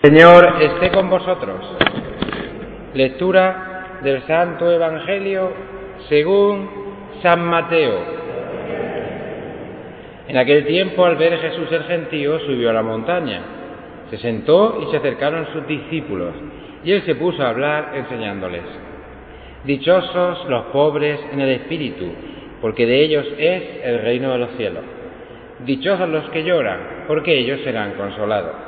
Señor esté con vosotros. Lectura del Santo Evangelio según San Mateo. En aquel tiempo, al ver Jesús el gentío, subió a la montaña. Se sentó y se acercaron sus discípulos, y él se puso a hablar enseñándoles. Dichosos los pobres en el espíritu, porque de ellos es el reino de los cielos. Dichosos los que lloran, porque ellos serán consolados.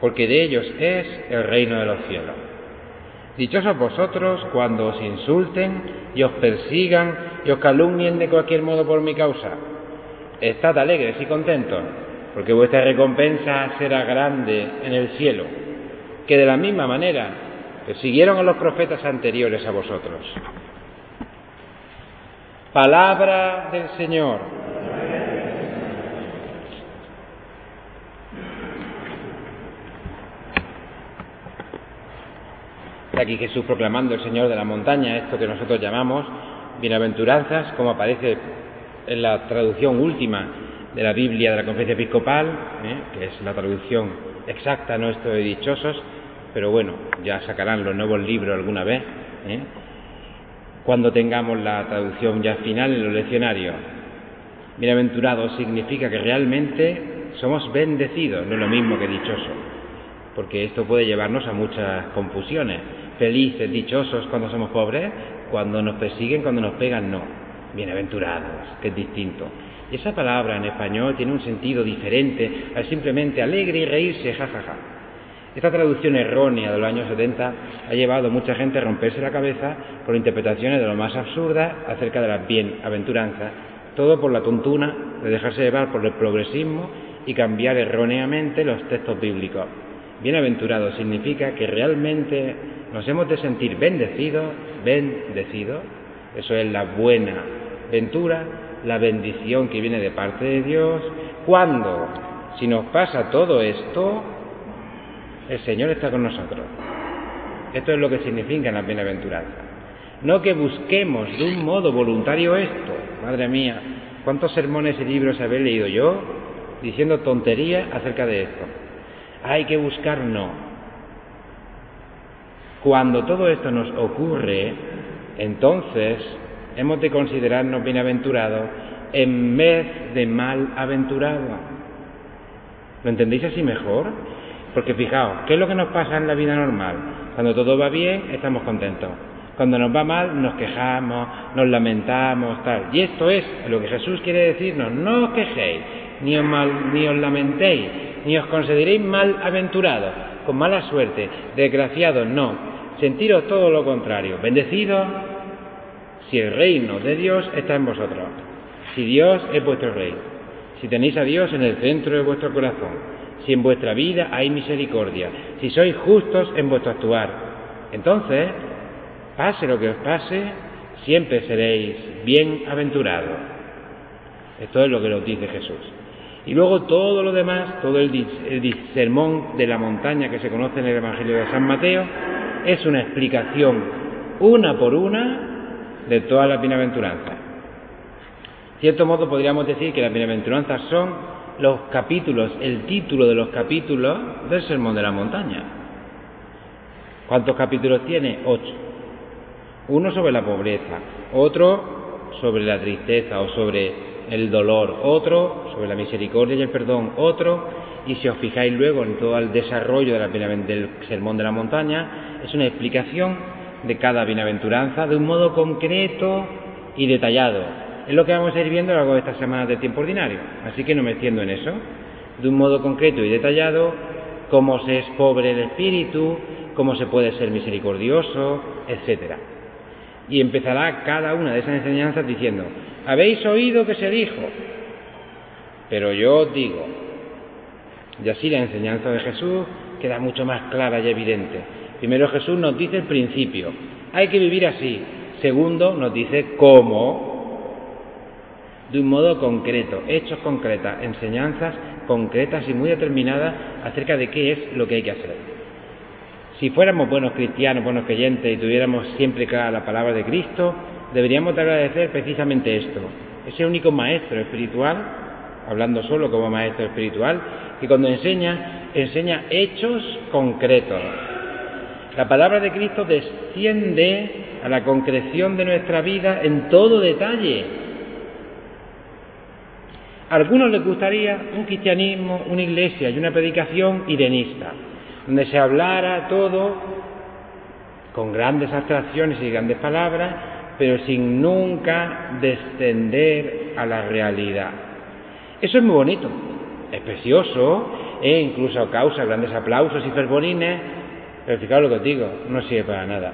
porque de ellos es el reino de los cielos. Dichosos vosotros cuando os insulten y os persigan y os calumnien de cualquier modo por mi causa. Estad alegres y contentos, porque vuestra recompensa será grande en el cielo, que de la misma manera persiguieron a los profetas anteriores a vosotros. Palabra del Señor. Aquí Jesús proclamando el Señor de la montaña, esto que nosotros llamamos bienaventuranzas, como aparece en la traducción última de la Biblia de la Conferencia Episcopal, ¿eh? que es la traducción exacta, no esto de dichosos, pero bueno, ya sacarán los nuevos libros alguna vez, ¿eh? cuando tengamos la traducción ya final en los leccionarios. Bienaventurado significa que realmente somos bendecidos, no es lo mismo que dichoso, porque esto puede llevarnos a muchas confusiones felices, dichosos cuando somos pobres, cuando nos persiguen, cuando nos pegan, no. Bienaventurados, que es distinto. Y esa palabra en español tiene un sentido diferente al simplemente alegre y reírse, jajaja. Ja, ja. Esta traducción errónea de los años 70 ha llevado a mucha gente a romperse la cabeza con interpretaciones de lo más absurdas acerca de las bienaventuranzas, todo por la tontuna de dejarse llevar por el progresismo y cambiar erróneamente los textos bíblicos. Bienaventurado significa que realmente nos hemos de sentir bendecidos, bendecidos, eso es la buena ventura, la bendición que viene de parte de Dios, cuando, si nos pasa todo esto, el Señor está con nosotros. Esto es lo que significa la bienaventuranza. No que busquemos de un modo voluntario esto. Madre mía, ¿cuántos sermones y libros habéis leído yo diciendo tonterías acerca de esto? Hay que buscar no. Cuando todo esto nos ocurre, entonces hemos de considerarnos bienaventurados en vez de malaventurados. ¿Lo entendéis así mejor? Porque fijaos, ¿qué es lo que nos pasa en la vida normal? Cuando todo va bien, estamos contentos. Cuando nos va mal, nos quejamos, nos lamentamos, tal. Y esto es lo que Jesús quiere decirnos. No os quejéis, ni os, mal, ni os lamentéis, ni os consideréis malaventurados, con mala suerte, desgraciados, no sentiros todo lo contrario, bendecidos si el reino de Dios está en vosotros, si Dios es vuestro rey, si tenéis a Dios en el centro de vuestro corazón, si en vuestra vida hay misericordia, si sois justos en vuestro actuar. Entonces, pase lo que os pase, siempre seréis bienaventurados. Esto es lo que nos dice Jesús. Y luego todo lo demás, todo el, sermón de la montaña que se conoce en el Evangelio de San Mateo, es una explicación una por una de todas las bienaventuranzas. De cierto modo podríamos decir que las bienaventuranzas son los capítulos, el título de los capítulos del Sermón de la Montaña. ¿Cuántos capítulos tiene? Ocho. Uno sobre la pobreza, otro sobre la tristeza o sobre el dolor, otro sobre la misericordia y el perdón, otro, y si os fijáis luego en todo el desarrollo del Sermón de la Montaña, es una explicación de cada bienaventuranza de un modo concreto y detallado. Es lo que vamos a ir viendo a lo largo de estas semanas de tiempo ordinario. Así que no me extiendo en eso. De un modo concreto y detallado, cómo se es pobre el espíritu, cómo se puede ser misericordioso, etc. Y empezará cada una de esas enseñanzas diciendo, habéis oído que se dijo, pero yo os digo. Y así la enseñanza de Jesús queda mucho más clara y evidente. Primero Jesús nos dice el principio, hay que vivir así. Segundo nos dice cómo, de un modo concreto, hechos concretas, enseñanzas concretas y muy determinadas acerca de qué es lo que hay que hacer. Si fuéramos buenos cristianos, buenos creyentes y tuviéramos siempre clara la palabra de Cristo, deberíamos agradecer precisamente esto. Ese único maestro espiritual, hablando solo como maestro espiritual, que cuando enseña, enseña hechos concretos. La palabra de Cristo desciende a la concreción de nuestra vida en todo detalle. A algunos les gustaría un cristianismo, una iglesia y una predicación irenista, donde se hablara todo con grandes abstracciones y grandes palabras, pero sin nunca descender a la realidad. Eso es muy bonito, es precioso, e incluso causa grandes aplausos y fervorines, pero fijaos lo que os digo, no sirve para nada.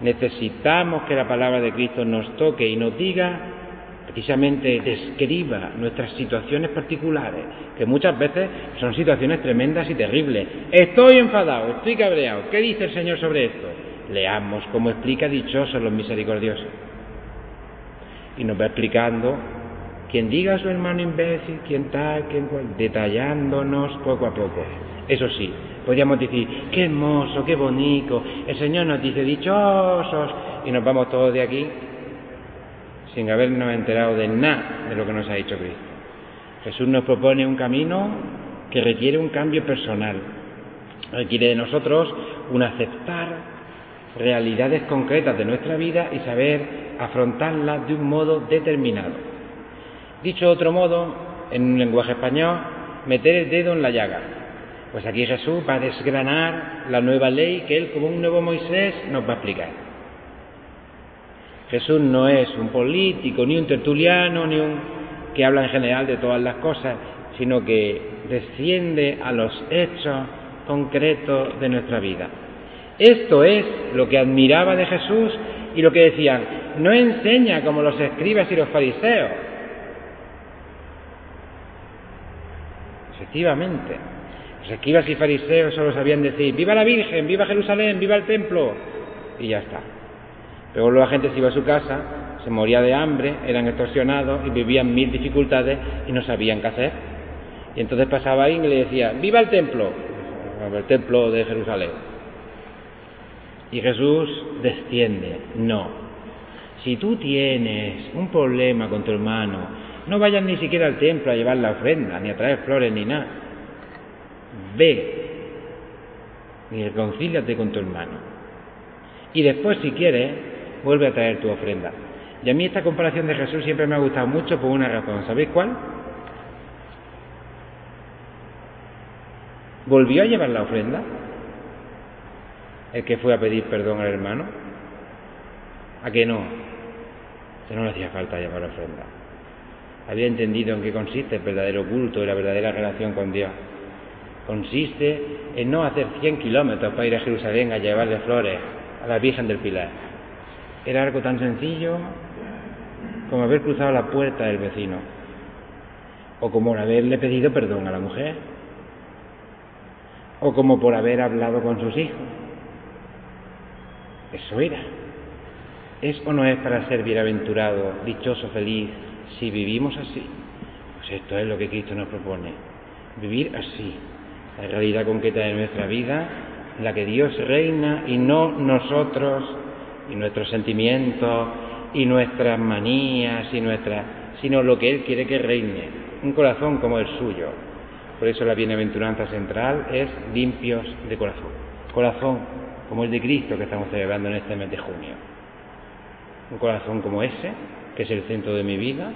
Necesitamos que la palabra de Cristo nos toque y nos diga precisamente describa nuestras situaciones particulares, que muchas veces son situaciones tremendas y terribles. Estoy enfadado, estoy cabreado. ¿Qué dice el Señor sobre esto? Leamos cómo explica dichosos los misericordiosos. Y nos va explicando quien diga a su hermano imbécil, quien tal, quien cual, detallándonos poco a poco. Eso sí, podríamos decir, qué hermoso, qué bonito, el Señor nos dice dichosos, y nos vamos todos de aquí sin habernos enterado de nada de lo que nos ha dicho Cristo. Jesús nos propone un camino que requiere un cambio personal, requiere de nosotros un aceptar realidades concretas de nuestra vida y saber afrontarlas de un modo determinado. Dicho de otro modo, en un lenguaje español, meter el dedo en la llaga. Pues aquí Jesús va a desgranar la nueva ley que él como un nuevo Moisés nos va a explicar. Jesús no es un político, ni un tertuliano, ni un que habla en general de todas las cosas, sino que desciende a los hechos concretos de nuestra vida. Esto es lo que admiraba de Jesús y lo que decían, no enseña como los escribas y los fariseos. Efectivamente, los escribas y fariseos solo sabían decir, viva la Virgen, viva Jerusalén, viva el templo, y ya está. Luego la gente se iba a su casa, se moría de hambre, eran extorsionados y vivían mil dificultades y no sabían qué hacer. Y entonces pasaba ahí y le decía, viva el templo, el templo de Jerusalén. Y Jesús desciende, no. Si tú tienes un problema con tu hermano, no vayas ni siquiera al templo a llevar la ofrenda, ni a traer flores, ni nada. Ve y reconcíliate con tu hermano. Y después, si quieres, vuelve a traer tu ofrenda. Y a mí esta comparación de Jesús siempre me ha gustado mucho por una razón. ¿Sabéis cuál? ¿Volvió a llevar la ofrenda? El que fue a pedir perdón al hermano. ¿A que no? Que no le hacía falta llevar la ofrenda. Había entendido en qué consiste el verdadero culto y la verdadera relación con Dios. Consiste en no hacer 100 kilómetros para ir a Jerusalén a llevarle flores a la Virgen del Pilar era algo tan sencillo como haber cruzado la puerta del vecino o como haberle pedido perdón a la mujer o como por haber hablado con sus hijos. Eso era. ¿Es o no es para ser bienaventurado, dichoso, feliz, si vivimos así? Pues esto es lo que Cristo nos propone. Vivir así, la realidad concreta de nuestra vida, la que Dios reina y no nosotros y nuestros sentimientos y nuestras manías y nuestras, sino lo que Él quiere que reine, un corazón como el suyo. Por eso la bienaventuranza central es limpios de corazón, corazón como el de Cristo que estamos celebrando en este mes de junio. Un corazón como ese, que es el centro de mi vida,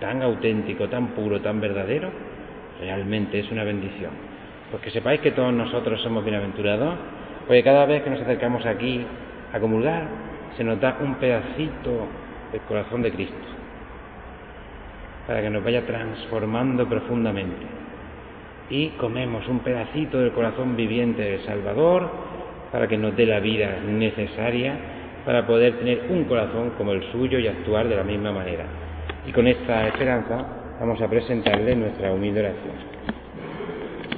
tan auténtico, tan puro, tan verdadero, realmente es una bendición. Pues que sepáis que todos nosotros somos bienaventurados, porque cada vez que nos acercamos aquí a comulgar se nos da un pedacito del corazón de Cristo para que nos vaya transformando profundamente. Y comemos un pedacito del corazón viviente del Salvador para que nos dé la vida necesaria para poder tener un corazón como el suyo y actuar de la misma manera. Y con esta esperanza vamos a presentarle nuestra humilde oración.